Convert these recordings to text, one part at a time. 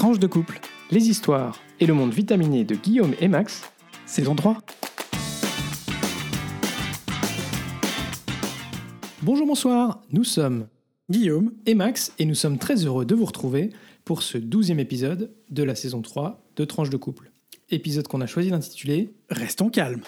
Tranche de couple, Les histoires et le monde vitaminé de Guillaume et Max. saison 3. Bonjour, bonsoir, nous sommes Guillaume, et Max et nous sommes très heureux de vous retrouver pour ce douzième épisode de la saison 3 de Tranche de couple. Épisode qu'on a choisi d'intituler restons calmes.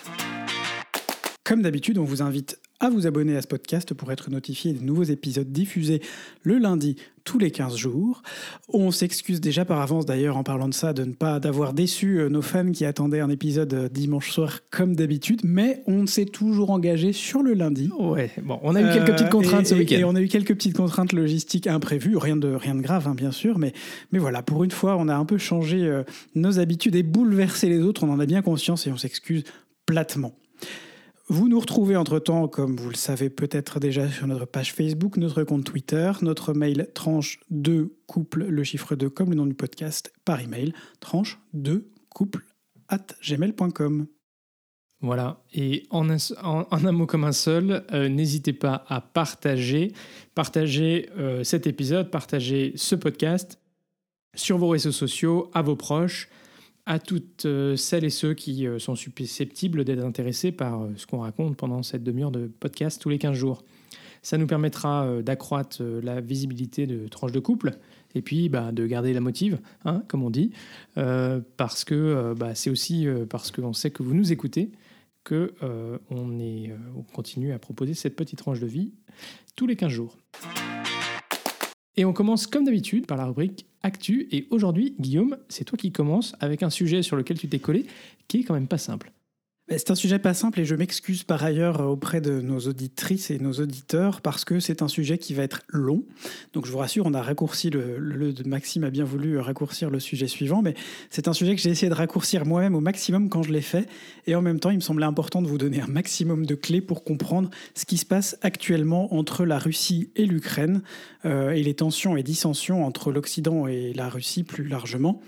Comme d'habitude, on vous invite à vous abonner à ce podcast pour être notifié des nouveaux épisodes diffusés le lundi tous les 15 jours. On s'excuse déjà par avance d'ailleurs en parlant de ça de ne pas d'avoir déçu euh, nos fans qui attendaient un épisode euh, dimanche soir comme d'habitude, mais on s'est toujours engagé sur le lundi. Ouais, bon, on a eu quelques Euh, petites contraintes et- ce week-end. Et on a eu quelques petites contraintes logistiques imprévues, rien de, rien de grave, hein, bien sûr, mais, mais voilà, pour une fois, on a un peu changé euh, nos habitudes et bouleversé les autres, on en a bien conscience et on s'excuse platement. Vous nous retrouvez entre-temps, comme vous le savez peut-être déjà, sur notre page Facebook, notre compte Twitter, notre mail tranche 2 couple, le chiffre 2 comme le nom du podcast, par email, tranche 2 couple at gmail.com. Voilà, et en un, mot comme un seul, euh, n'hésitez pas à partager, partager euh, cet épisode, partager ce podcast sur vos réseaux sociaux, à vos proches, à toutes euh, celles et ceux qui euh, sont susceptibles d'être intéressés par euh, ce qu'on raconte pendant cette demi-heure de podcast tous les 15 jours. Ça nous permettra d'accroître la visibilité de Tranche de Couple et puis bah, de garder la motive, hein, comme on dit, parce que bah, c'est aussi parce qu'on sait que vous nous écoutez que on, est, on continue à proposer cette petite tranche de vie tous les 15 jours. Et on commence comme d'habitude par la rubrique Actu. Et aujourd'hui, Guillaume, c'est toi qui commences avec un sujet sur lequel tu t'es collé, qui est quand même pas simple. C'est un sujet pas simple et je m'excuse par ailleurs auprès de nos auditrices et nos auditeurs parce que c'est un sujet qui va être long. Donc je vous rassure, on a raccourci le, le- Maxime a bien voulu raccourcir le sujet suivant, mais c'est un sujet que j'ai essayé de raccourcir moi-même au maximum quand je l'ai fait. Et en même temps, il me semblait important de vous donner un maximum de clés pour comprendre ce qui se passe actuellement entre la Russie et l'Ukraine euh, et les tensions et dissensions entre l'Occident et la Russie plus largement.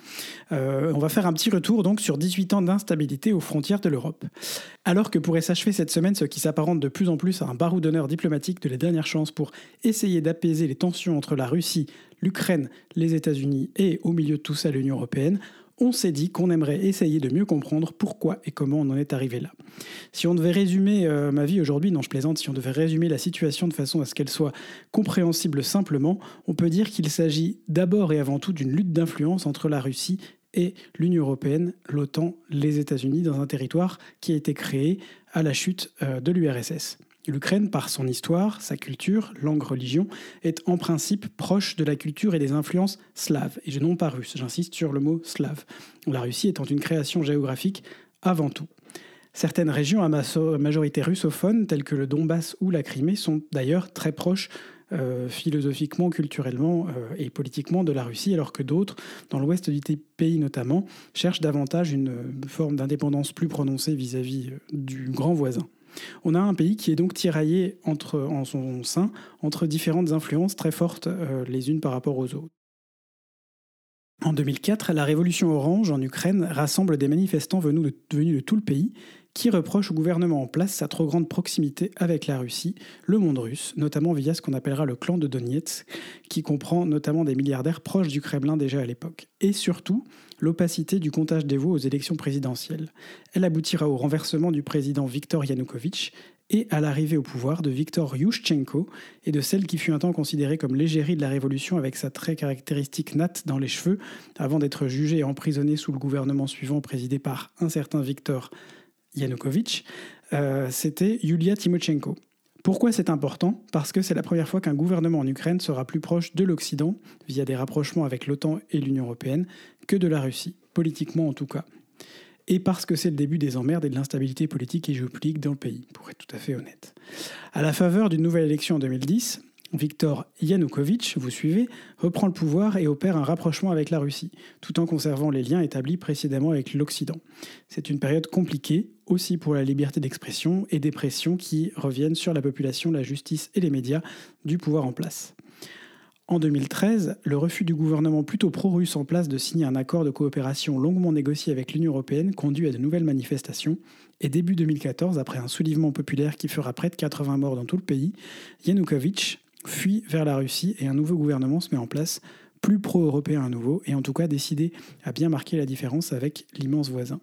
Euh, on va faire un petit retour donc sur 18 ans d'instabilité aux frontières de l'Europe. Alors que pourrait s'achever cette semaine ce qui s'apparente de plus en plus à un barreau d'honneur diplomatique de la dernière chance pour essayer d'apaiser les tensions entre la Russie, l'Ukraine, les États-Unis et au milieu de tout ça l'Union européenne, on s'est dit qu'on aimerait essayer de mieux comprendre pourquoi et comment on en est arrivé là. Si on devait résumer euh, ma vie aujourd'hui, non je plaisante, si on devait résumer la situation de façon à ce qu'elle soit compréhensible simplement, on peut dire qu'il s'agit d'abord et avant tout d'une lutte d'influence entre la Russie et l'Union européenne, l'OTAN, les États-Unis, dans un territoire qui a été créé à la chute euh, de l'URSS. L'Ukraine, par son histoire, sa culture, langue, religion, est en principe proche de la culture et des influences slaves, et non pas russes, j'insiste sur le mot slave, la Russie étant une création géographique avant tout. Certaines régions à majorité russophone, telles que le Donbass ou la Crimée, sont d'ailleurs très proches euh, philosophiquement, culturellement euh, et politiquement de la Russie, alors que d'autres, dans l'ouest du pays notamment, cherchent davantage une euh, forme d'indépendance plus prononcée vis-à-vis du grand voisin. On a un pays qui est donc tiraillé en son sein entre différentes influences très fortes les unes par rapport aux autres. En 2004, la révolution orange en Ukraine rassemble des manifestants venus de tout le pays qui reprochent au gouvernement en place sa trop grande proximité avec la Russie, le monde russe, notamment via ce qu'on appellera le clan de Donetsk, qui comprend notamment des milliardaires proches du Kremlin déjà à l'époque. Et surtout, l'opacité du comptage des voix aux élections présidentielles. Elle aboutira au renversement du président Viktor Yanukovych et à l'arrivée au pouvoir de Viktor Yushchenko et de celle qui fut un temps considérée comme l'égérie de la révolution avec sa très caractéristique natte dans les cheveux, avant d'être jugée et emprisonnée sous le gouvernement suivant présidé par un certain Viktor Yanukovych, euh, c'était Yulia Tymoshenko. Pourquoi c'est important? Parce que c'est la première fois qu'un gouvernement en Ukraine sera plus proche de l'Occident, via des rapprochements avec l'OTAN et l'Union européenne, que de la Russie, politiquement en tout cas. Et parce que c'est le début des emmerdes et de l'instabilité politique et géopolitique dans le pays, pour être tout à fait honnête. À la faveur d'une nouvelle élection en 2010, Viktor Yanukovych, vous suivez, reprend le pouvoir et opère un rapprochement avec la Russie, tout en conservant les liens établis précédemment avec l'Occident. C'est une période compliquée, aussi pour la liberté d'expression et des pressions qui reviennent sur la population, la justice et les médias du pouvoir en place. En 2013, le refus du gouvernement plutôt pro-russe en place de signer un accord de coopération longuement négocié avec l'Union européenne conduit à de nouvelles manifestations. Et début 2014, après un soulèvement populaire qui fera près de 80 morts dans tout le pays, Yanukovych fuit vers la Russie et un nouveau gouvernement se met en place plus pro-européen à nouveau, et en tout cas décidé à bien marquer la différence avec l'immense voisin.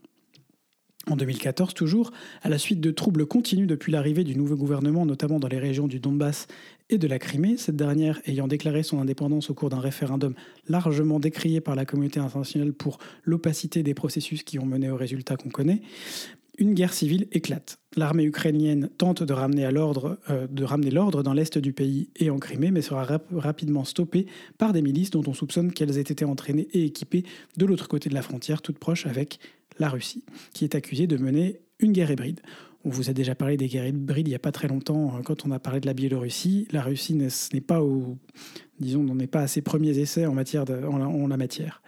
En 2014 toujours, à la suite de troubles continus depuis l'arrivée du nouveau gouvernement, notamment dans les régions du Donbass et de la Crimée, cette dernière ayant déclaré son indépendance au cours d'un référendum largement décrié par la communauté internationale pour l'opacité des processus qui ont mené au résultat qu'on connaît, une guerre civile éclate. L'armée ukrainienne tente de ramener l'ordre euh, dans l'est du pays et en Crimée, mais sera rapidement stoppée par des milices dont on soupçonne qu'elles aient été entraînées et équipées de l'autre côté de la frontière, toute proche avec la Russie, qui est accusée de mener une guerre hybride. On vous a déjà parlé des guerres hybrides il n'y a pas très longtemps euh, quand on a parlé de la Biélorussie. La Russie n'est pas disons, n'en est pas à ses premiers essais en, matière en, la, matière.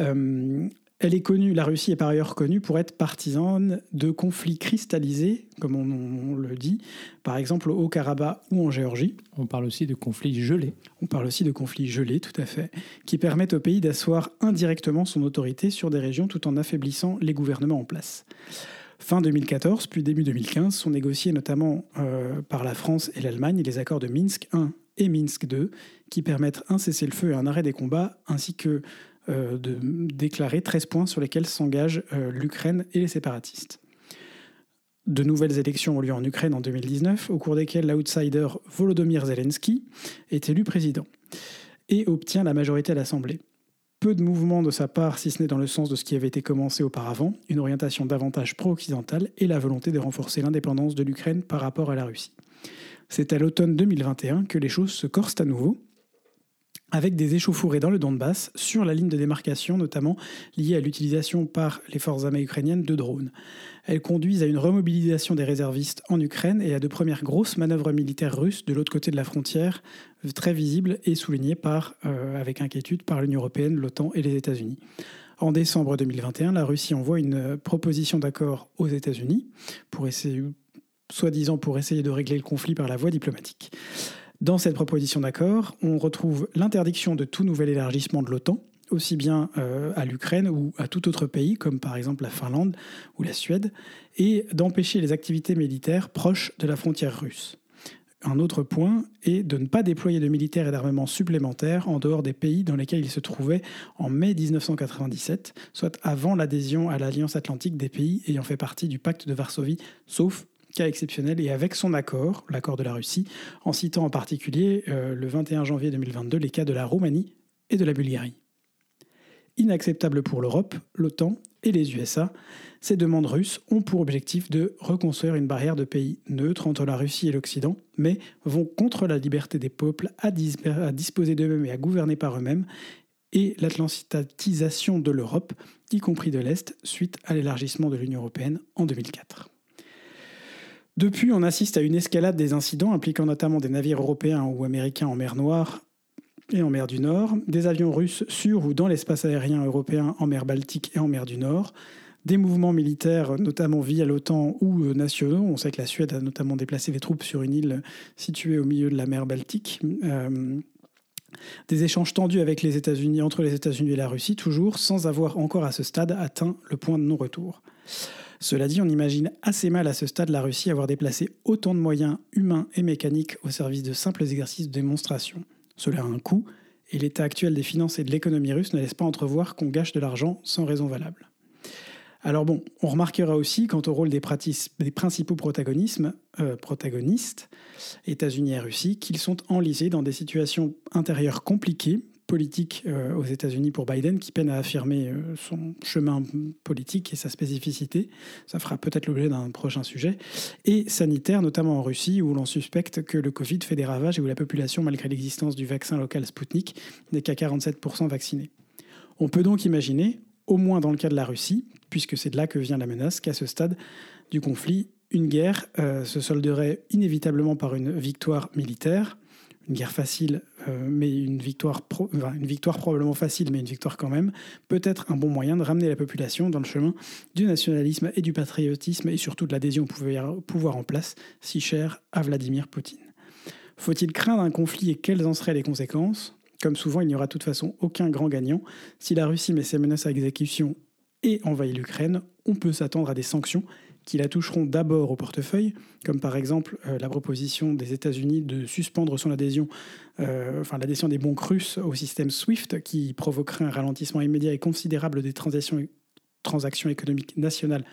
Euh, elle est connue, la Russie est par ailleurs connue pour être partisane de conflits cristallisés, comme on, le dit, par exemple au Haut-Karabakh ou en Géorgie. On parle aussi de conflits gelés. On parle aussi de conflits gelés, tout à fait, qui permettent au pays d'asseoir indirectement son autorité sur des régions tout en affaiblissant les gouvernements en place. Fin 2014, puis début 2015, sont négociés notamment euh, par la France et l'Allemagne les accords de Minsk I et Minsk II, qui permettent un cessez-le-feu et un arrêt des combats, ainsi que euh, de déclarer 13 points sur lesquels s'engagent euh, l'Ukraine et les séparatistes. De nouvelles élections ont lieu en Ukraine en 2019, au cours desquelles l'outsider Volodymyr Zelensky est élu président et obtient la majorité à l'Assemblée. Peu de mouvements de sa part, si ce n'est dans le sens de ce qui avait été commencé auparavant, une orientation davantage pro-occidentale et la volonté de renforcer l'indépendance de l'Ukraine par rapport à la Russie. C'est à l'automne 2021 que les choses se corsent à nouveau, avec des échauffourées dans le Donbass, sur la ligne de démarcation notamment liée à l'utilisation par les forces armées ukrainiennes de drones. Elles conduisent à une remobilisation des réservistes en Ukraine et à de premières grosses manœuvres militaires russes de l'autre côté de la frontière, très visibles et soulignées par, euh, avec inquiétude par l'Union européenne, l'OTAN et les États-Unis. En décembre 2021, la Russie envoie une proposition d'accord aux États-Unis soi-disant pour essayer de régler le conflit par la voie diplomatique. Dans cette proposition d'accord, on retrouve l'interdiction de tout nouvel élargissement de l'OTAN, aussi bien euh, à l'Ukraine ou à tout autre pays, comme par exemple la Finlande ou la Suède, et d'empêcher les activités militaires proches de la frontière russe. Un autre point est de ne pas déployer de militaires et d'armements supplémentaires en dehors des pays dans lesquels ils se trouvaient en mai 1997, soit avant l'adhésion à l'Alliance atlantique des pays ayant fait partie du pacte de Varsovie, sauf cas exceptionnel et avec son accord, l'accord de la Russie, en citant en particulier euh, le 21 janvier 2022 les cas de la Roumanie et de la Bulgarie. Inacceptable pour l'Europe, l'OTAN et les USA, ces demandes russes ont pour objectif de reconstruire une barrière de pays neutres entre la Russie et l'Occident, mais vont contre la liberté des peuples à, à disposer d'eux-mêmes et à gouverner par eux-mêmes, et l'atlantisation de l'Europe, y compris de l'Est, suite à l'élargissement de l'Union européenne en 2004. Depuis, on assiste à une escalade des incidents impliquant notamment des navires européens ou américains en mer Noire et en mer du Nord, des avions russes sur ou dans l'espace aérien européen en mer Baltique et en mer du Nord, des mouvements militaires, notamment via l'OTAN ou euh, nationaux. On sait que la Suède a notamment déplacé des troupes sur une île située au milieu de la mer Baltique. Euh, des échanges tendus avec les États-Unis, entre les États-Unis et la Russie, toujours sans avoir encore à ce stade atteint le point de non-retour. Cela dit, on imagine assez mal à ce stade la Russie avoir déplacé autant de moyens humains et mécaniques au service de simples exercices de démonstration. Cela a un coût, et l'état actuel des finances et de l'économie russe ne laisse pas entrevoir qu'on gâche de l'argent sans raison valable. Alors bon, on remarquera aussi quant au rôle des, principaux euh, protagonistes, États-Unis et Russie, qu'ils sont enlisés dans des situations intérieures compliquées politique euh, aux États-Unis pour Biden qui peine à affirmer euh, son chemin politique et sa spécificité. Ça fera peut-être l'objet d'un prochain sujet. Et sanitaire, notamment en Russie, où l'on suspecte que le Covid fait des ravages et où la population, malgré l'existence du vaccin local Sputnik, n'est qu'à 47% vaccinée. On peut donc imaginer, au moins dans le cas de la Russie, puisque c'est de là que vient la menace, qu'à ce stade du conflit, une guerre euh, se solderait inévitablement par une victoire militaire une guerre facile, euh, mais une victoire, victoire probablement facile, mais une victoire quand même, peut être un bon moyen de ramener la population dans le chemin du nationalisme et du patriotisme et surtout de l'adhésion au pouvoir en place, si cher à Vladimir Poutine. Faut-il craindre un conflit et quelles en seraient les conséquences? Comme souvent, il n'y aura de toute façon aucun grand gagnant. Si la Russie met ses menaces à exécution et envahit l'Ukraine, on peut s'attendre à des sanctions qui la toucheront d'abord au portefeuille, comme par exemple euh, la proposition des États-Unis de suspendre son adhésion, euh, enfin l'adhésion des banques russes au système SWIFT, qui provoquerait un ralentissement immédiat et considérable des transactions, transactions économiques nationales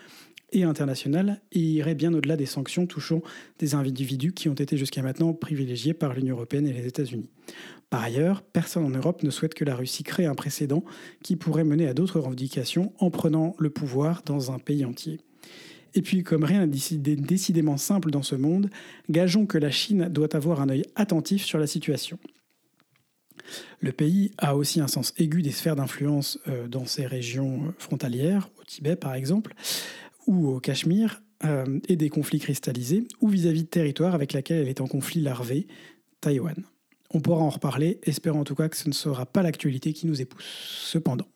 et internationales, et irait bien au-delà des sanctions touchant des individus qui ont été jusqu'à maintenant privilégiés par l'Union européenne et les États-Unis. Par ailleurs, personne en Europe ne souhaite que la Russie crée un précédent qui pourrait mener à d'autres revendications en prenant le pouvoir dans un pays entier. Et puis, comme rien n'est décidément simple dans ce monde, gageons que la Chine doit avoir un œil attentif sur la situation. Le pays a aussi un sens aigu des sphères d'influence euh, dans ces régions frontalières, au Tibet par exemple, ou au Cachemire, euh, et des conflits cristallisés, ou vis-à-vis de territoires avec lesquels elle est en conflit larvé, Taïwan. On pourra en reparler, espérant en tout cas que ce ne sera pas l'actualité qui nous épouse. Cependant.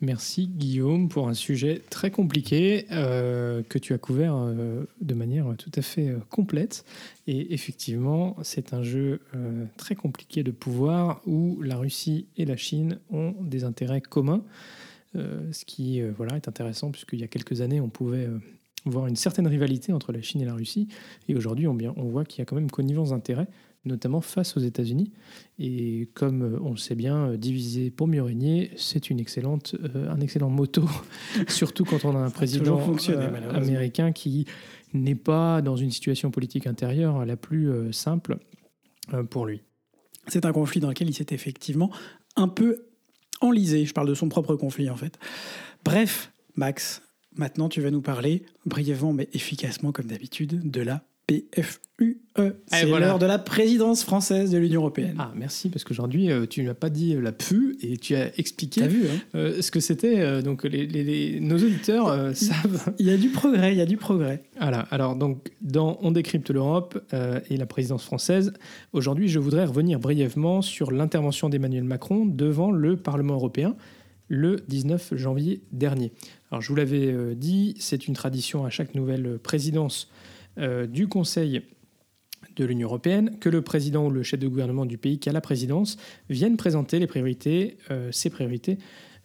Merci Guillaume pour un sujet très compliqué euh, que tu as couvert euh, de manière tout à fait euh, complète. Et effectivement, c'est un jeu très compliqué de pouvoir où la Russie et la Chine ont des intérêts communs, ce qui voilà, est intéressant puisqu'il y a quelques années, on pouvait voir une certaine rivalité entre la Chine et la Russie. Et aujourd'hui, on, on voit qu'il y a quand même connivence d'intérêts notamment face aux États-Unis. Et comme euh, on le sait bien, euh, diviser pour mieux régner, c'est une excellente, euh, un excellent motto, surtout quand on a un président américain qui n'est pas dans une situation politique intérieure la plus simple pour lui. C'est un conflit dans lequel il s'est effectivement un peu enlisé. Je parle de son propre conflit en fait. Bref, Max, maintenant tu vas nous parler brièvement mais efficacement comme d'habitude de la PFUE. C'est l'heure de la présidence française de l'Union européenne. Ah, merci, parce qu'aujourd'hui, euh, tu n'as pas dit euh, la PU et tu as expliqué vu, hein euh, ce que c'était. donc, les, nos auditeurs savent. Il y a du progrès, il y a du progrès. Voilà, alors, donc, dans On décrypte l'Europe et la présidence française, aujourd'hui, je voudrais revenir brièvement sur l'intervention d'Emmanuel Macron devant le Parlement européen le 19 janvier dernier. Alors, je vous l'avais dit, c'est une tradition à chaque nouvelle présidence euh, du Conseil de l'Union européenne que le président ou le chef de gouvernement du pays qui a la présidence vienne présenter les priorités, euh, ses priorités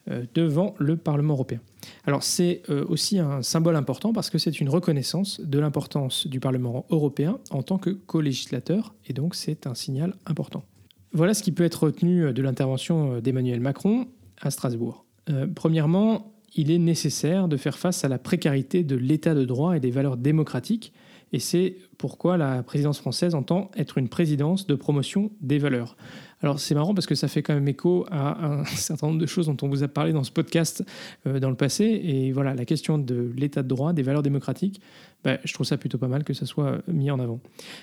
euh, devant le Parlement européen. Alors c'est aussi un symbole important parce que c'est une reconnaissance de l'importance du Parlement européen en tant que co-législateur et donc c'est un signal important. Voilà ce qui peut être retenu de l'intervention d'Emmanuel Macron à Strasbourg. premièrement, il est nécessaire de faire face à la précarité de l'état de droit et des valeurs démocratiques et c'est pourquoi la présidence française entend être une présidence de promotion des valeurs. Alors c'est marrant parce que ça fait quand même écho à un certain nombre de choses dont on vous a parlé dans ce podcast euh, dans le passé. Et voilà, la question de l'état de droit, des valeurs démocratiques, bah, je trouve ça plutôt pas mal que ça soit mis en avant.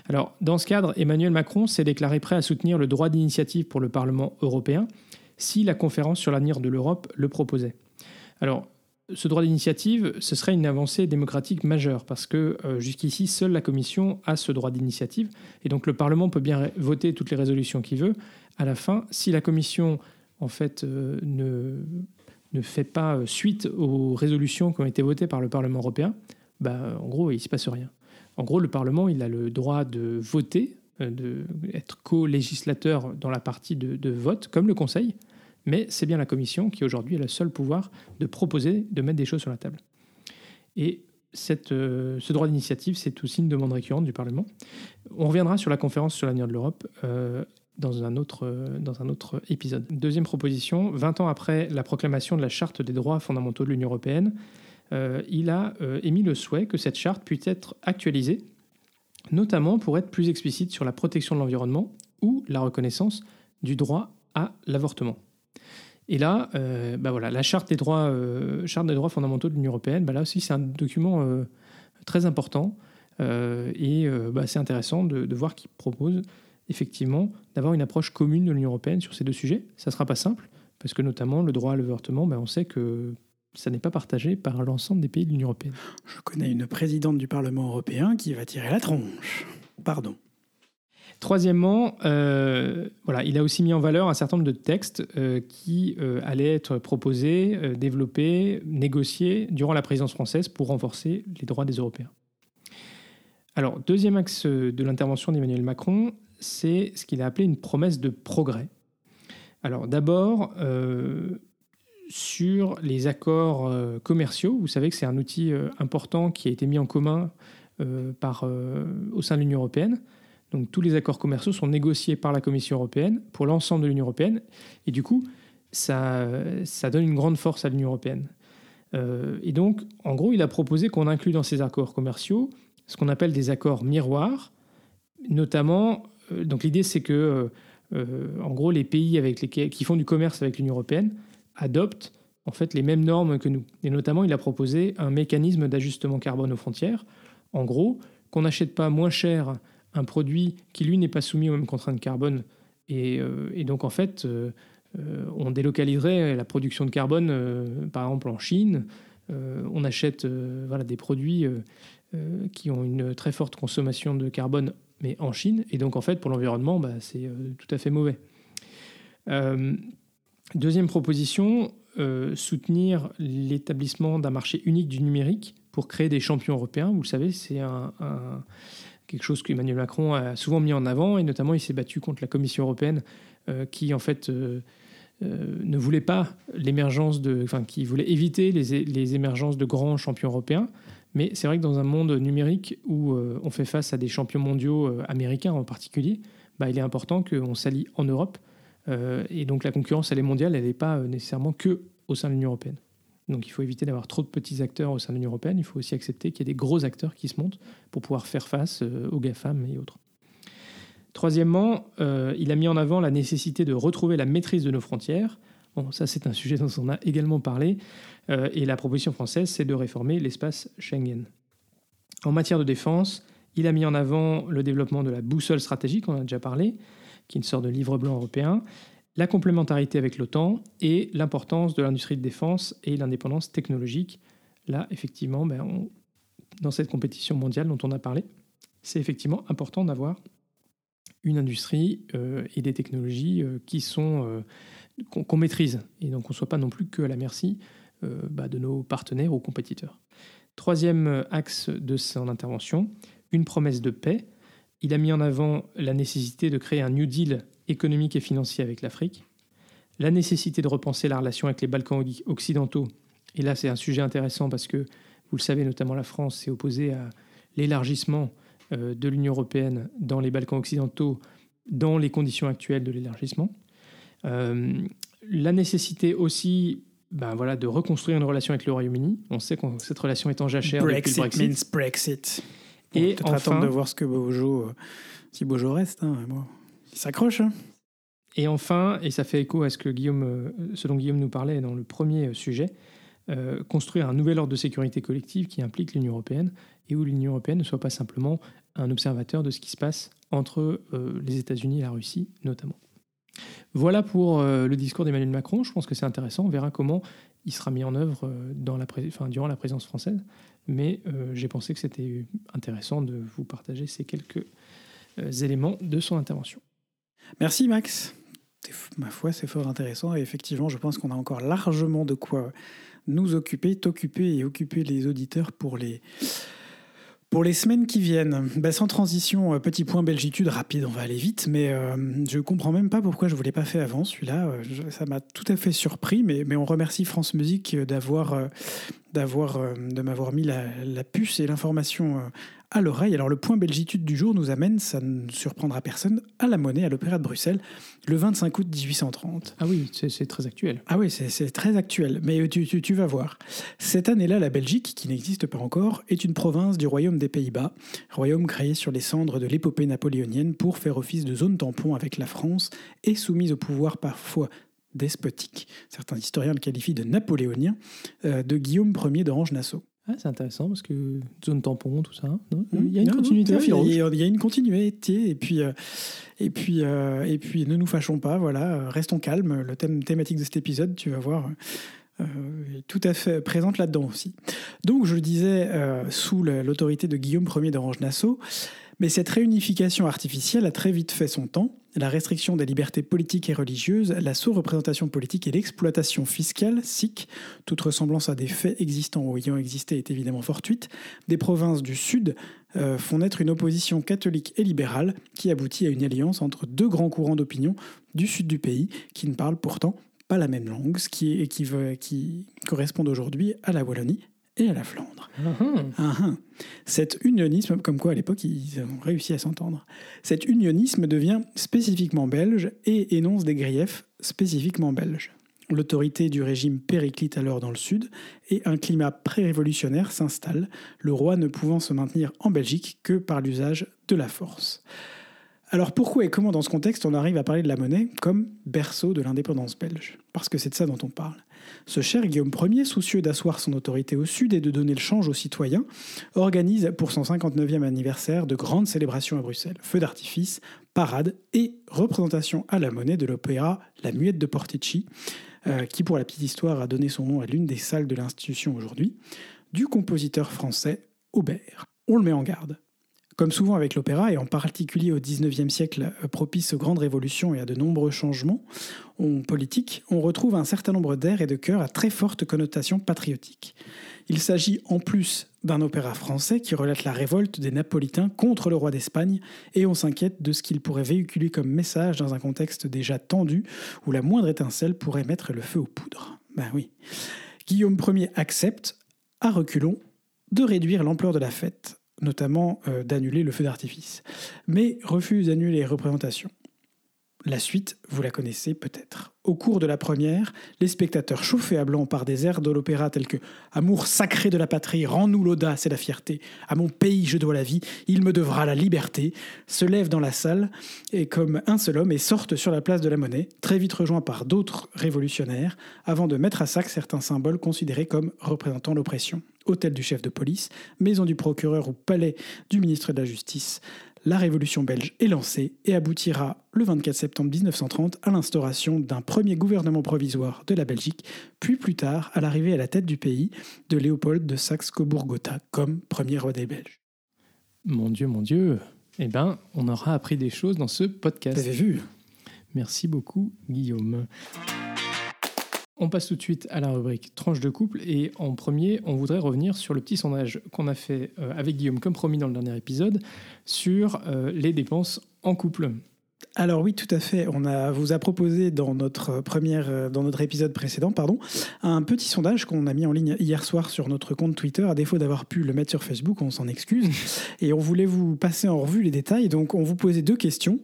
Alors dans ce cadre, Emmanuel Macron s'est déclaré prêt à soutenir le droit d'initiative pour le Parlement européen si la conférence sur l'avenir de l'Europe le proposait. Alors ce droit d'initiative, ce serait une avancée démocratique majeure, parce que euh, jusqu'ici, seule la Commission a ce droit d'initiative, et donc le Parlement peut bien voter toutes les résolutions qu'il veut. À la fin, si la Commission, en fait, euh, ne, fait pas euh, suite aux résolutions qui ont été votées par le Parlement européen, bah, en gros, il ne se passe rien. En gros, le Parlement, il a le droit de voter, d'être co-législateur dans la partie de vote, comme le Conseil, mais c'est bien la Commission qui aujourd'hui a le seul pouvoir de proposer, de mettre des choses sur la table. Et euh, ce droit d'initiative, c'est aussi une demande récurrente du Parlement. On reviendra sur la conférence sur l'avenir de l'Europe euh, dans, un autre, euh, dans un autre épisode. Deuxième proposition, 20 ans après la proclamation de la Charte des droits fondamentaux de l'Union européenne, il a émis le souhait que cette charte puisse être actualisée, notamment pour être plus explicite sur la protection de l'environnement ou la reconnaissance du droit à l'avortement. Et là, euh, bah voilà, la charte des droits, euh, charte des droits fondamentaux de l'Union européenne, bah là aussi c'est un document euh, très important et bah, c'est intéressant de, voir qu'il propose effectivement d'avoir une approche commune de l'Union européenne sur ces deux sujets. Ça ne sera pas simple parce que notamment le droit à l'avortement, bah, on sait que ça n'est pas partagé par l'ensemble des pays de l'Union européenne. Je connais une présidente du Parlement européen qui va tirer la tronche. Pardon. Troisièmement, euh, voilà, il a aussi mis en valeur un certain nombre de textes euh, qui euh, allaient être proposés, développés, négociés durant la présidence française pour renforcer les droits des Européens. Alors, deuxième axe de l'intervention d'Emmanuel Macron, c'est ce qu'il a appelé une promesse de progrès. Alors, d'abord, sur les accords commerciaux. Vous savez que c'est un outil important qui a été mis en commun par, au sein de l'Union européenne. Donc tous les accords commerciaux sont négociés par la Commission européenne pour l'ensemble de l'Union européenne. Et du coup, ça, donne une grande force à l'Union européenne. Euh, et donc, en gros, il a proposé qu'on inclue dans ces accords commerciaux ce qu'on appelle des accords miroirs, notamment. Euh, donc l'idée, c'est que, euh, en gros, les pays qui font du commerce avec l'Union européenne adoptent en fait les mêmes normes que nous. Et notamment, il a proposé un mécanisme d'ajustement carbone aux frontières. En gros, qu'on n'achète pas moins cher un produit qui, lui, n'est pas soumis aux mêmes contraintes carbone. Et, et donc, en fait, euh, on délocaliserait la production de carbone, euh, par exemple en Chine. Euh, on achète des produits qui ont une très forte consommation de carbone, mais en Chine. Et donc, en fait, pour l'environnement, bah, c'est tout à fait mauvais. deuxième proposition, soutenir l'établissement d'un marché unique du numérique pour créer des champions européens. Vous le savez, c'est un, quelque chose qu'Emmanuel Macron a souvent mis en avant, et notamment il s'est battu contre la Commission européenne qui, en fait, euh, ne voulait pas l'émergence de, enfin, qui voulait éviter les, émergences de grands champions européens. Mais c'est vrai que dans un monde numérique où euh, on fait face à des champions mondiaux euh, américains en particulier, bah, il est important qu'on s'allie en Europe. et donc la concurrence, elle est mondiale, elle n'est pas nécessairement que au sein de l'Union européenne. Donc il faut éviter d'avoir trop de petits acteurs au sein de l'Union européenne. Il faut aussi accepter qu'il y ait des gros acteurs qui se montent pour pouvoir faire face aux GAFAM et autres. Troisièmement, euh, il a mis en avant la nécessité de retrouver la maîtrise de nos frontières. Bon, ça c'est un sujet dont on a également parlé. Euh, et la proposition française, c'est de réformer l'espace Schengen. En matière de défense, il a mis en avant le développement de la boussole stratégique, on a déjà parlé, qui est une sorte de livre blanc européen, la complémentarité avec l'OTAN et l'importance de l'industrie de défense et l'indépendance technologique. Là, effectivement, ben, dans cette compétition mondiale dont on a parlé, c'est effectivement important d'avoir une industrie euh, et des technologies euh, qui sont euh, qu'on maîtrise et donc on ne soit pas non plus que à la merci bah, de nos partenaires ou compétiteurs. Troisième axe de son intervention, une promesse de paix. Il a mis en avant la nécessité de créer un New Deal économique et financier avec l'Afrique, la nécessité de repenser la relation avec les Balkans occidentaux. Et là, c'est un sujet intéressant parce que, vous le savez, notamment la France s'est opposée à l'élargissement euh, de l'Union européenne dans les Balkans occidentaux dans les conditions actuelles de l'élargissement. Euh, la nécessité aussi ben voilà, de reconstruire une relation avec le Royaume-Uni. On sait que cette relation est en jachère Brexit depuis le Brexit. Means Brexit. et peut-être attendre de voir ce que Bojo, euh, si Bojo reste, hein, il s'accroche. Hein. Et enfin, et ça fait écho à ce, que Guillaume, ce dont Guillaume nous parlait dans le premier sujet, construire un nouvel ordre de sécurité collective qui implique l'Union européenne et où l'Union européenne ne soit pas simplement un observateur de ce qui se passe entre euh, les États-Unis et la Russie notamment. Voilà pour euh, le discours d'Emmanuel Macron. Je pense que c'est intéressant. On verra comment il sera mis en œuvre euh, durant la présidence française. Mais j'ai pensé que c'était intéressant de vous partager ces quelques éléments de son intervention. Merci Max. Ma foi, c'est fort intéressant. Et effectivement, je pense qu'on a encore largement de quoi nous occuper, t'occuper et occuper les auditeurs pour les pour les semaines qui viennent, bah, sans transition, euh, petit point belgitude rapide, on va aller vite, mais euh, je comprends même pas pourquoi je ne vous l'ai pas fait avant celui-là. Euh, ça m'a tout à fait surpris, mais, mais on remercie France Musique d'avoir d'avoir de m'avoir mis la, la, puce et l'information à l'oreille. Alors le point belgitude du jour nous amène, ça ne surprendra personne, à la monnaie, à l'Opéra de Bruxelles, le 25 août 1830. Ah oui, c'est très actuel. Ah oui, c'est très actuel, mais tu, tu, tu vas voir. Cette année-là, la Belgique, qui n'existe pas encore, est une province du Royaume des Pays-Bas, royaume créé sur les cendres de l'épopée napoléonienne pour faire office de zone tampon avec la France et soumise au pouvoir parfois despotique, certains historiens le qualifient de napoléonien, euh, de Guillaume Ier d'Orange-Nassau. Ah, c'est intéressant parce que zone tampon, tout ça. il y a une continuité. il, y a, une continuité. Et puis, euh, et puis, euh, et puis, ne nous fâchons pas. Voilà, restons calmes. Le thème thématique de cet épisode, tu vas voir. est tout à fait présente là-dedans aussi. Donc, je le disais, sous l'autorité de Guillaume Ier d'Orange-Nassau, mais cette réunification artificielle a très vite fait son temps. La restriction des libertés politiques et religieuses, la sous-représentation politique et l'exploitation fiscale, SIC, toute ressemblance à des faits existants ou ayant existé est évidemment fortuite, des provinces du Sud euh, font naître une opposition catholique et libérale qui aboutit à une alliance entre deux grands courants d'opinion du sud du pays qui ne parlent pourtant pas la même langue, ce qui, qui correspond aujourd'hui à la Wallonie et à la Flandre. Uh Cet unionisme, comme quoi à l'époque ils ont réussi à s'entendre, cet unionisme devient spécifiquement belge et énonce des griefs spécifiquement belges. L'autorité du régime périclite alors dans le sud et un climat pré-révolutionnaire s'installe, le roi ne pouvant se maintenir en Belgique que par l'usage de la force. Alors pourquoi et comment dans ce contexte on arrive à parler de la monnaie comme berceau de l'indépendance belge? Parce que c'est de ça dont on parle. Ce cher Guillaume Ier, soucieux d'asseoir son autorité au sud et de donner le change aux citoyens, organise pour son 59e anniversaire de grandes célébrations à Bruxelles. Feux d'artifice, parades et représentation à la monnaie de l'opéra La Muette de Portici, euh, qui pour la petite histoire a donné son nom à l'une des salles de l'institution aujourd'hui, du compositeur français Aubert. On le met en garde. Comme souvent avec l'opéra, et en particulier au XIXe siècle euh, propice aux grandes révolutions et à de nombreux changements politiques, on retrouve un certain nombre d'airs et de chœurs à très forte connotation patriotique. Il s'agit en plus d'un opéra français qui relate la révolte des Napolitains contre le roi d'Espagne, et on s'inquiète de ce qu'il pourrait véhiculer comme message dans un contexte déjà tendu où la moindre étincelle pourrait mettre le feu aux poudres. Ben oui. Guillaume Ier accepte, à reculons, de réduire l'ampleur de la fête notamment euh, d'annuler le feu d'artifice, mais refuse d'annuler les représentations. La suite, vous la connaissez peut-être. Au cours de la première, les spectateurs chauffés à blanc par des airs de l'opéra tels que Amour sacré de la patrie, rends-nous l'audace et la fierté, à mon pays je dois la vie, il me devra la liberté, se lèvent dans la salle et comme un seul homme et sortent sur la place de la monnaie, très vite rejoints par d'autres révolutionnaires, avant de mettre à sac certains symboles considérés comme représentant l'oppression hôtel du chef de police, maison du procureur ou palais du ministre de la Justice. La révolution belge est lancée et aboutira le 24 septembre 1930 à l'instauration d'un premier gouvernement provisoire de la Belgique, puis plus tard à l'arrivée à la tête du pays de Léopold de Saxe-Cobourg-Gotha comme premier roi des Belges. Mon Dieu, mon Dieu, eh bien, on aura appris des choses dans ce podcast. Vous avez vu? Merci beaucoup, Guillaume. On passe tout de suite à la rubrique tranche de couple et en premier, on voudrait revenir sur le petit sondage qu'on a fait euh, avec Guillaume comme promis dans le dernier épisode sur euh, les dépenses en couple. Alors oui, tout à fait. On a, vous a proposé dans notre première, euh, dans notre épisode précédent, pardon, un petit sondage qu'on a mis en ligne hier soir sur notre compte Twitter. À défaut d'avoir pu le mettre sur Facebook, on s'en excuse. Et on voulait vous passer en revue les détails. Donc, on vous posait deux questions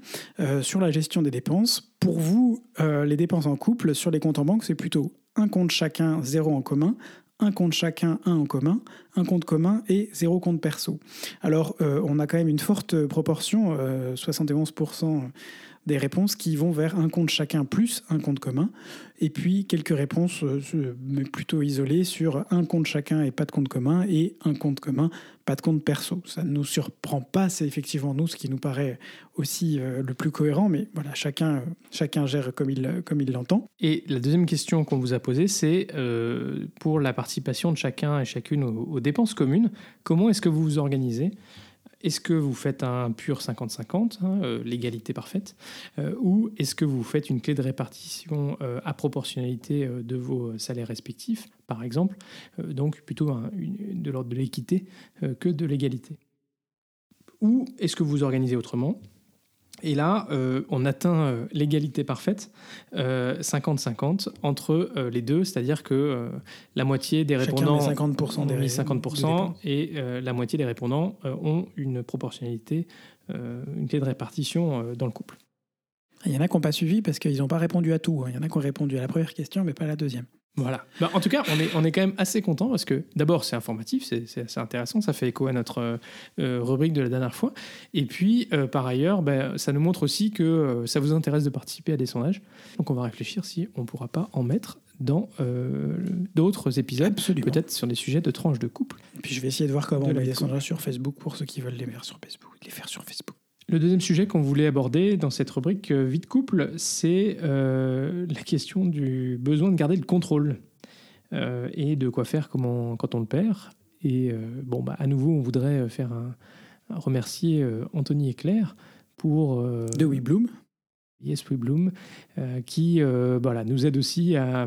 sur la gestion des dépenses pour vous, euh, les dépenses en couple sur les comptes en banque, c'est plutôt un compte chacun, zéro en commun, un compte chacun, un en commun, un compte commun et zéro compte perso. Alors, euh, on a quand même une forte proportion, 71% euh, des réponses qui vont vers un compte chacun plus un compte commun, et puis quelques réponses plutôt isolées sur un compte chacun et pas de compte commun, et un compte commun pas de compte perso. Ça ne nous surprend pas, c'est effectivement nous ce qui nous paraît aussi euh, le plus cohérent, mais voilà, chacun, chacun gère comme il, l'entend. Et la deuxième question qu'on vous a posée, c'est euh, pour la participation de chacun et chacune aux dépenses communes, comment est-ce que vous vous organisez? Est-ce que vous faites un pur 50-50, hein, euh, l'égalité parfaite, euh, ou est-ce que vous faites une clé de répartition euh, à proportionnalité de vos salaires respectifs, par exemple, donc plutôt de l'ordre de l'équité que de l'égalité? Ou est-ce que vous organisez autrement? Et là, euh, on atteint euh, l'égalité parfaite, 50-50 euh, entre les deux, c'est-à-dire que la moitié des répondants 50% des 50% et la moitié des répondants ont une proportionnalité, une clé de répartition dans le couple. Il y en a qui n'ont pas suivi parce qu'ils n'ont pas répondu à tout. Hein. Il y en a qui ont répondu à la première question, mais pas à la deuxième. Voilà. Bah, en tout cas, on est, on est quand même assez content parce que d'abord, c'est informatif, c'est assez intéressant, ça fait écho à notre euh, euh, rubrique de la dernière fois. Et puis, euh, par ailleurs, bah, ça nous montre aussi que ça vous intéresse de participer à des sondages. Donc, on va réfléchir si on ne pourra pas en mettre dans d'autres épisodes, peut-être sur des sujets de tranches de couple. Et puis, je vais essayer de voir comment on met des sondages sur Facebook pour ceux qui veulent les faire sur Facebook. Les faire sur Facebook. Le deuxième sujet qu'on voulait aborder dans cette rubrique euh, vie de couple, c'est euh, la question du besoin de garder le contrôle euh, et de quoi faire quand on le perd. Et bon, bah, à nouveau, on voudrait faire un, remercier Anthony et Claire pour de We Bloom. Yes We Bloom, qui voilà, nous aide aussi à,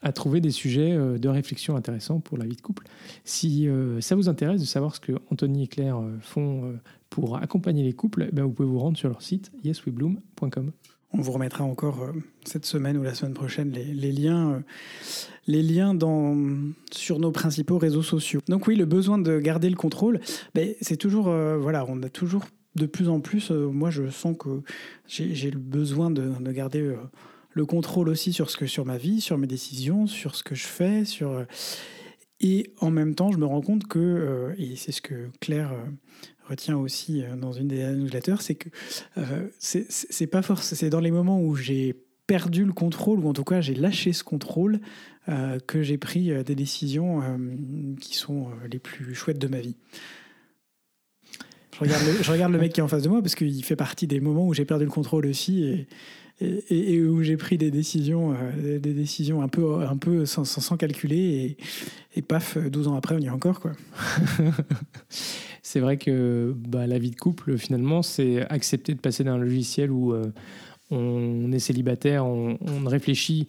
à trouver des sujets de réflexion intéressants pour la vie de couple. Si ça vous intéresse de savoir ce que Anthony et Claire font pour accompagner les couples, eh ben vous pouvez vous rendre sur leur site yeswebloom.com. on vous remettra encore cette semaine ou la semaine prochaine les, liens, dans, sur nos principaux réseaux sociaux. Donc oui, le besoin de garder le contrôle, ben, c'est toujours, voilà, on a toujours de plus en plus, moi je sens que j'ai le besoin de, de garder le contrôle aussi sur ce que sur ma vie, sur mes décisions, sur ce que je fais, et en même temps, je me rends compte que, euh, et c'est ce que Claire euh, retient aussi euh, dans une des newsletters, c'est que c'est pas forcément, c'est dans les moments où j'ai perdu le contrôle, ou en tout cas j'ai lâché ce contrôle, que j'ai pris des décisions qui sont les plus chouettes de ma vie. Je regarde, le, mec qui est en face de moi parce qu'il fait partie des moments où j'ai perdu le contrôle aussi. Et, où j'ai pris des décisions, euh, des décisions un peu, un peu sans, sans, calculer, et, et, paf, 12 ans après, on y est encore. quoi. c'est vrai que bah, la vie de couple, finalement, c'est accepter de passer d'un logiciel où euh, on est célibataire, on, ne réfléchit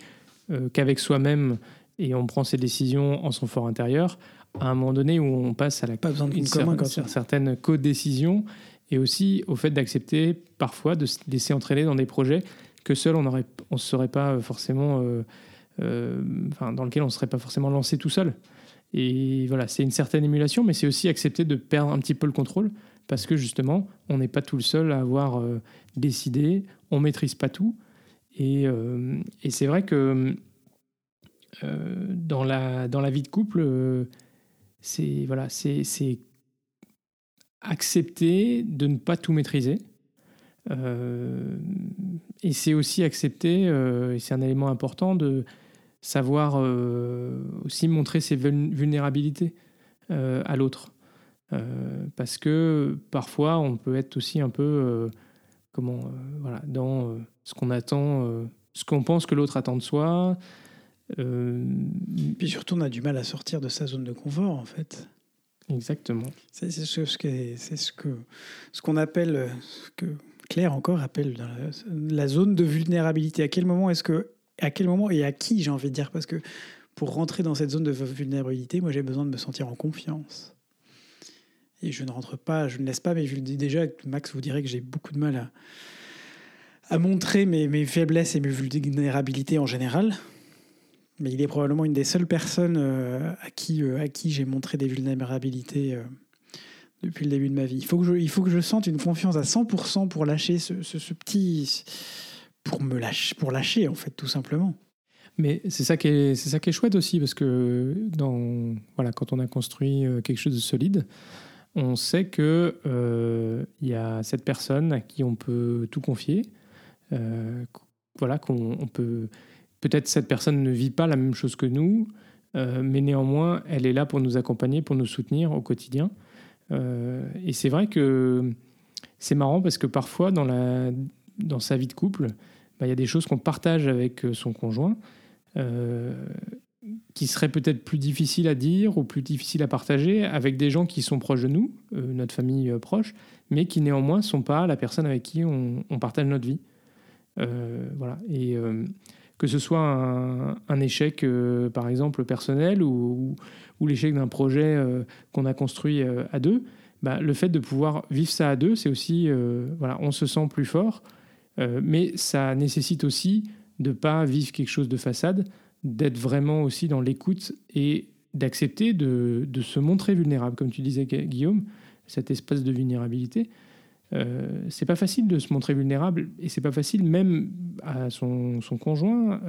euh, qu'avec soi-même et on prend ses décisions en son fort intérieur, à un moment donné où on passe à la Pas besoin de une commun, co-décisions et aussi au fait d'accepter parfois de se laisser entraîner dans des projets que seul on ne on serait pas forcément, euh, euh, enfin, dans lequel on ne serait pas forcément lancé tout seul. Et voilà, c'est une certaine émulation, mais c'est aussi accepter de perdre un petit peu le contrôle parce que justement, on n'est pas tout le seul à avoir euh, décidé, on maîtrise pas tout. Et, et c'est vrai que dans, la, dans la vie de couple, c'est voilà, c'est accepter de ne pas tout maîtriser euh, et c'est aussi accepter, euh, et c'est un élément important, de savoir euh, aussi montrer ses vulnérabilités à l'autre. parce que parfois, on peut être aussi un peu comment, voilà, dans ce qu'on attend, ce qu'on pense que l'autre attend de soi. Puis surtout, on a du mal à sortir de sa zone de confort, en fait. Exactement. C'est ce, ce que ce qu'on appelle ce que Claire encore appelle la zone de vulnérabilité. À quel moment est-ce que, à quel moment et à qui j'ai envie de dire Parce que pour rentrer dans cette zone de vulnérabilité, moi j'ai besoin de me sentir en confiance. Et je ne rentre pas, je ne laisse pas, mais je le dis déjà, Max vous dirait que j'ai beaucoup de mal à, montrer mes, faiblesses et mes vulnérabilités en général. Mais il est probablement une des seules personnes euh, à qui, euh, qui j'ai montré des vulnérabilités euh, depuis le début de ma vie. Il faut que je, il faut que je sente une confiance à 100% pour lâcher ce, ce, petit. Pour me lâcher, pour lâcher, en fait, tout simplement. Mais c'est ça qui est, c'est ça qui est chouette aussi, parce que dans, voilà, quand on a construit euh, quelque chose de solide, on sait que euh, il y a cette personne à qui on peut tout confier. Euh, voilà, qu'on peut. Peut-être cette personne ne vit pas la même chose que nous, mais néanmoins, elle est là pour nous accompagner, pour nous soutenir au quotidien. Et c'est vrai que c'est marrant parce que parfois, dans, la, dans sa vie de couple, bah, il y a des choses qu'on partage avec euh, son conjoint euh, qui seraient peut-être plus difficiles à dire ou plus difficiles à partager avec des gens qui sont proches de nous, notre famille proche, mais qui néanmoins ne sont pas la personne avec qui on, partage notre vie. voilà. Et que ce soit un, échec, par exemple, personnel ou, l'échec d'un projet euh, qu'on a construit euh, à deux, bah, le fait de pouvoir vivre ça à deux, c'est aussi, euh, voilà, on se sent plus fort, mais ça nécessite aussi de ne pas vivre quelque chose de façade, d'être vraiment aussi dans l'écoute et d'accepter de, de, se montrer vulnérable, comme tu disais Guillaume, cet espace de vulnérabilité. Euh, c'est pas facile de se montrer vulnérable et c'est pas facile même à son, son conjoint,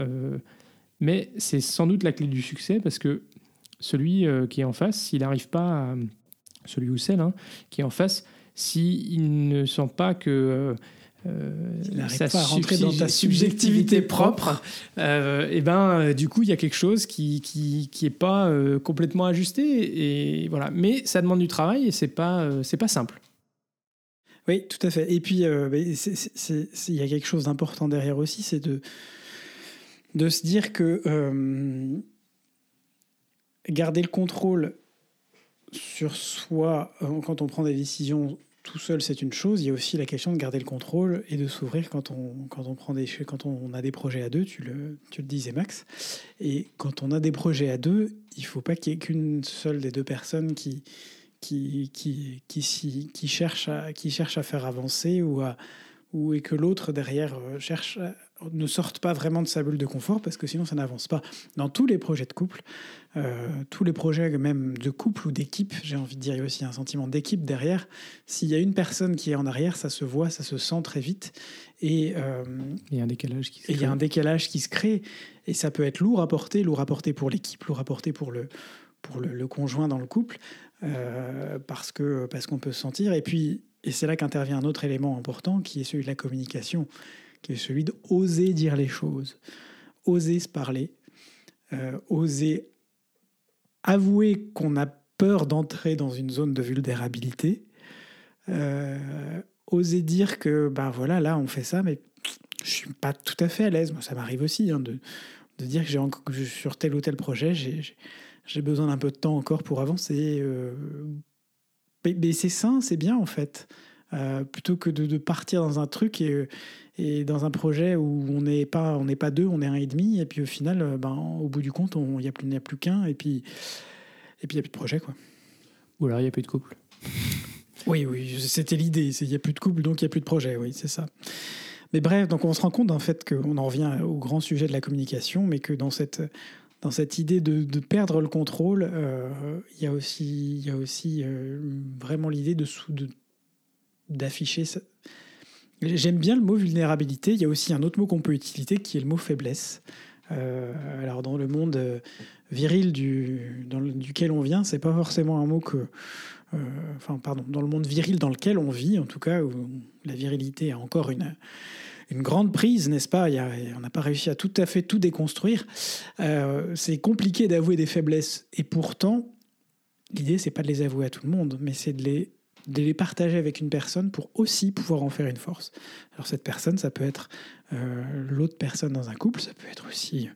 mais c'est sans doute la clé du succès parce que celui euh, qui est en face, s'il n'arrive pas à, celui ou celle hein, qui est en face, s'il ne sent pas que euh, ça pas à rentrer dans ta subjectivité propre, euh, et ben du coup il y a quelque chose qui qui, qui est pas complètement ajusté et voilà. Mais ça demande du travail et c'est pas c'est pas simple. Oui, tout à fait. Et puis il y a quelque chose d'important derrière aussi, c'est de de se dire que garder le contrôle sur soi euh, quand on prend des décisions tout seul, c'est une chose. Il y a aussi la question de garder le contrôle et de s'ouvrir quand on, quand on prend des quand on a des projets à deux. Tu le, tu le disais Max. Et quand on a des projets à deux, il faut pas qu'il y ait qu'une seule des deux personnes qui qui qui qui, qui, cherche à qui cherche à faire avancer ou à ou et que l'autre derrière euh, cherche ne sorte pas vraiment de sa bulle de confort parce que sinon ça n'avance pas. Dans tous les projets de couple, euh, tous les projets même de couple ou d'équipe, j'ai envie de dire, il y a aussi un sentiment d'équipe derrière. S'il y a une personne qui est en arrière, ça se voit, ça se sent très vite. Et il y a un décalage qui se crée. Il y a un décalage qui se crée. Et ça peut être lourd à porter, lourd à porter pour l'équipe, lourd à porter pour le, pour le, conjoint dans le couple, euh, parce que parce qu'on peut se sentir. Et puis, et c'est là qu'intervient un autre élément important, qui est celui de la communication, qui est celui d'oser dire les choses, oser se parler, euh, oser avouer qu'on a peur d'entrer dans une zone de vulnérabilité, euh, oser dire que ben voilà là on fait ça, mais je suis pas tout à fait à l'aise. Moi, ça m'arrive aussi hein, de, de, dire que, j'ai je, sur tel ou tel projet, j'ai besoin d'un peu de temps encore pour avancer. Euh, mais, c'est sain, c'est bien en fait. Euh, plutôt que de, partir dans un truc et, et dans un projet où on n'est pas, on n'est pas deux, on est un et demi, et puis au final, euh, ben, au bout du compte, il n'y a plus, qu'un, et puis et puis il n'y a plus de projet. Quoi. Ou alors il n'y a plus de couple. oui, oui, c'était l'idée. Il n'y a plus de couple, donc il n'y a plus de projet, oui, c'est ça. Mais bref, donc on se rend compte en fait qu'on en revient au grand sujet de la communication, mais que dans cette, dans cette idée de, perdre le contrôle, euh, il y a aussi, y a aussi euh, vraiment l'idée de, d'afficher. J'aime bien le mot vulnérabilité. Il y a aussi un autre mot qu'on peut utiliser qui est le mot faiblesse. Euh, alors dans le monde viril du, dans duquel on vient, c'est pas forcément un mot que, enfin pardon, dans le monde viril dans lequel on vit, en tout cas où la virilité a encore une une grande prise, n'est-ce pas? On n'a pas réussi à tout à fait tout déconstruire. Euh, c'est compliqué d'avouer des faiblesses. Et pourtant, l'idée, c'est pas de les avouer à tout le monde, mais c'est de les, de les partager avec une personne pour aussi pouvoir en faire une force. Alors cette personne, ça peut être euh, l'autre personne dans un couple, ça peut être aussi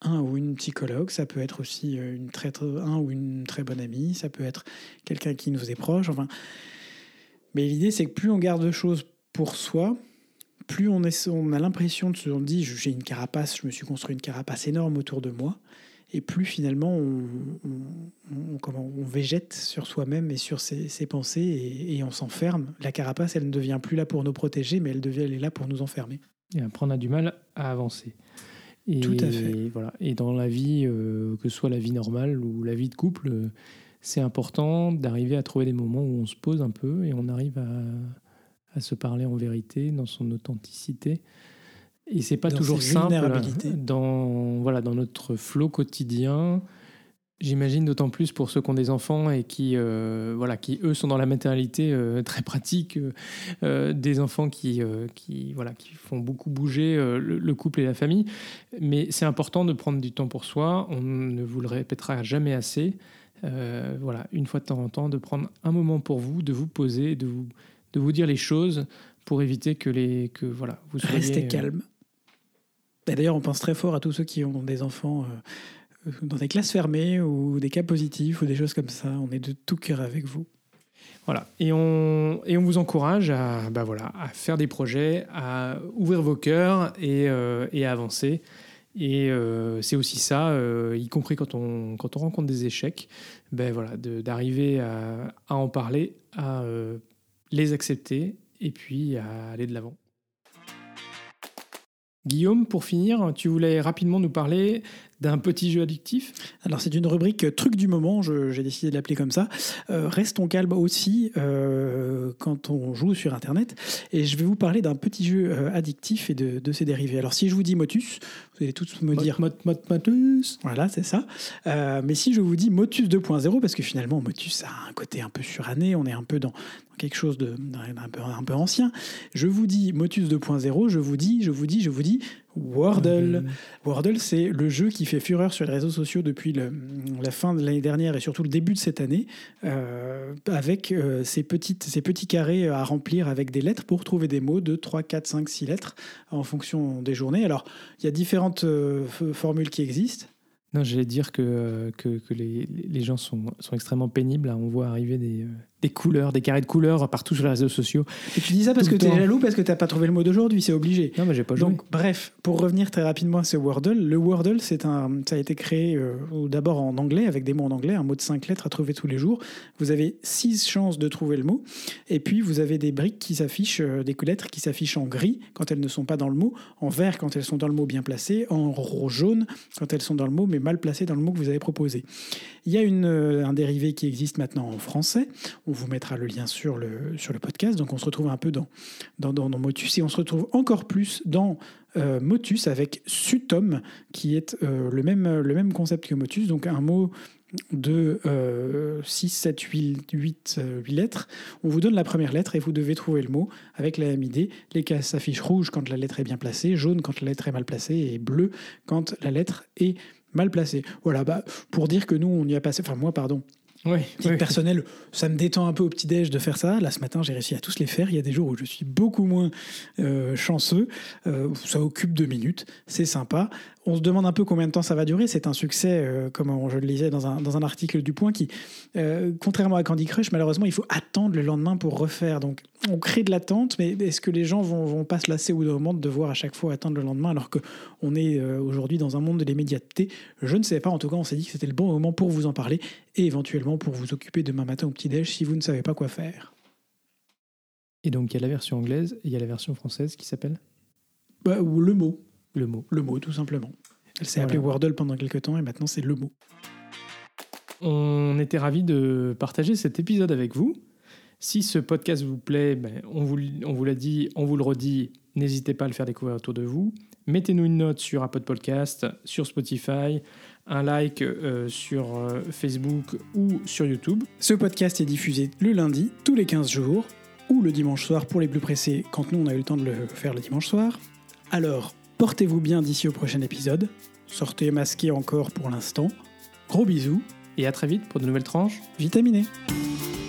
un ou une psychologue, ça peut être aussi euh, une très, un ou une très bonne amie, ça peut être quelqu'un qui nous est proche. Enfin, mais l'idée, c'est que plus on garde de choses pour soi, plus on, est, on a l'impression de se dire j'ai une carapace, je me suis construit une carapace énorme autour de moi, et plus finalement on, comment, on végète sur soi-même et sur ses, pensées et, on s'enferme. La carapace, elle ne devient plus là pour nous protéger, mais elle, devient, elle est là pour nous enfermer. Et après, on a du mal à avancer. Et, Tout à fait. Voilà. Et dans la vie, euh, que ce soit la vie normale ou la vie de couple, euh, c'est important d'arriver à trouver des moments où on se pose un peu et on arrive à à se parler en vérité, dans son authenticité. Et c'est pas toujours simple dans voilà dans notre flot quotidien. J'imagine d'autant plus pour ceux qui ont des enfants et qui euh, voilà qui eux sont dans la matérialité euh, très pratique, euh, des enfants qui qui voilà qui font beaucoup bouger le, le, couple et la famille. Mais c'est important de prendre du temps pour soi. On ne vous le répétera jamais assez. voilà, une fois de temps en temps, de prendre un moment pour vous, de vous poser, de vous de vous dire les choses pour éviter que les que voilà vous soyez restez euh, calme. D'ailleurs, on pense très fort à tous ceux qui ont des enfants euh, dans des classes fermées ou des cas positifs ou des choses comme ça. On est de tout cœur avec vous. Voilà, et on, et on vous encourage à, bah voilà, à faire des projets, à ouvrir vos cœurs et, euh, et à avancer. Et c'est aussi ça, y compris quand on, quand on rencontre des échecs, ben voilà, d'arriver à, à, en parler, à les accepter et puis à aller de l'avant. Guillaume, pour finir, tu voulais rapidement nous parler d'un petit jeu addictif? Alors c'est une rubrique truc du moment, j'ai décidé de l'appeler comme ça. Euh, restons calmes aussi euh, quand on joue sur Internet. Et je vais vous parler d'un petit jeu euh, addictif et de, ses dérivés. Alors si je vous dis Motus, vous allez tous me dire... Mot, mot, motus Voilà, c'est ça. mais si je vous dis Motus 2.0, parce que finalement Motus a un côté un peu suranné, on est un peu dans, quelque chose de un peu, un peu ancien. Je vous dis Motus 2.0, je vous dis, je vous dis, je vous dis Wordle. Wordle, c'est le jeu qui fait fureur sur les réseaux sociaux depuis la fin de l'année dernière et surtout le début de cette année, euh, avec euh, ces, petites, ces petits carrés à remplir avec des lettres pour trouver des mots de 3, 4, 5, 6 lettres en fonction des journées. Alors, il y a différentes euh, formules qui existent. Non, j'allais dire que, que, que les, les, gens sont, sont, extrêmement pénibles. On voit arriver des, des couleurs, des carrés de couleurs partout sur les réseaux sociaux. Et tu dis ça parce Tout que tu es jaloux, parce que tu n'as pas trouvé le mot d'aujourd'hui, c'est obligé. Non, mais j'ai pas joué. Donc, bref, pour revenir très rapidement à ce Wordle, le Wordle, c'est un, ça a été créé euh, d'abord en anglais, avec des mots en anglais, un mot de cinq lettres à trouver tous les jours. Vous avez six chances de trouver le mot, et puis vous avez des briques qui s'affichent, euh, des lettres qui s'affichent en gris quand elles ne sont pas dans le mot, en vert quand elles sont dans le mot bien placé, en ro- jaune quand elles sont dans le mot mais mal placées dans le mot que vous avez proposé. Il y a une, euh, un dérivé qui existe maintenant en français. On vous mettra le lien sur le, sur le podcast. Donc on se retrouve un peu dans, dans, dans, Motus et on se retrouve encore plus dans euh, Motus avec Sutom, qui est euh, le, même, concept que Motus. Donc un mot de euh, 6, 7, 8, 8, 8 lettres. On vous donne la première lettre et vous devez trouver le mot avec la même idée. Les cases s'affichent rouge quand la lettre est bien placée, jaune quand la lettre est mal placée et bleu quand la lettre est mal placée. Voilà, bah, pour dire que nous, on y a passé, enfin moi, pardon, Oui, personnel, ça me détend un peu au petit-déj de faire ça. Là, ce matin, j'ai réussi à tous les faire. Il y a des jours où je suis beaucoup moins euh, chanceux. Euh, ça occupe deux minutes. C'est sympa. On se demande un peu combien de temps ça va durer. C'est un succès, euh, comme je le lisais dans un, dans un article du Point, qui, euh, contrairement à Candy Crush, malheureusement, il faut attendre le lendemain pour refaire. Donc, on crée de l'attente, mais est-ce que les gens vont, vont pas se lasser moment de devoir à chaque fois attendre le lendemain alors qu'on est euh, aujourd'hui dans un monde de l'immédiateté? Je ne sais pas. En tout cas, on s'est dit que c'était le bon moment pour vous en parler et éventuellement pour vous occuper demain matin au petit-déj si vous ne savez pas quoi faire. Et donc, il y a la version anglaise et il y a la version française qui s'appelle? Bah, ou le mot. Le mot. Le mot, tout simplement. Elle s'est Voilà. appelée Wordle pendant quelques temps et maintenant c'est le mot. On était ravis de partager cet épisode avec vous. Si ce podcast vous plaît, ben, on vous, on vous l'a dit, on vous le redit, n'hésitez pas à le faire découvrir autour de vous. Mettez-nous une note sur Apple Podcast, sur Spotify, un like euh, sur euh, Facebook ou sur YouTube. Ce podcast est diffusé le lundi, tous les 15 jours, ou le dimanche soir pour les plus pressés, quand nous on a eu le temps de le faire le dimanche soir. Alors, portez-vous bien d'ici au prochain épisode. Sortez masqué encore pour l'instant. Gros bisous, Et à très vite pour de nouvelles tranches. vitaminé. Thank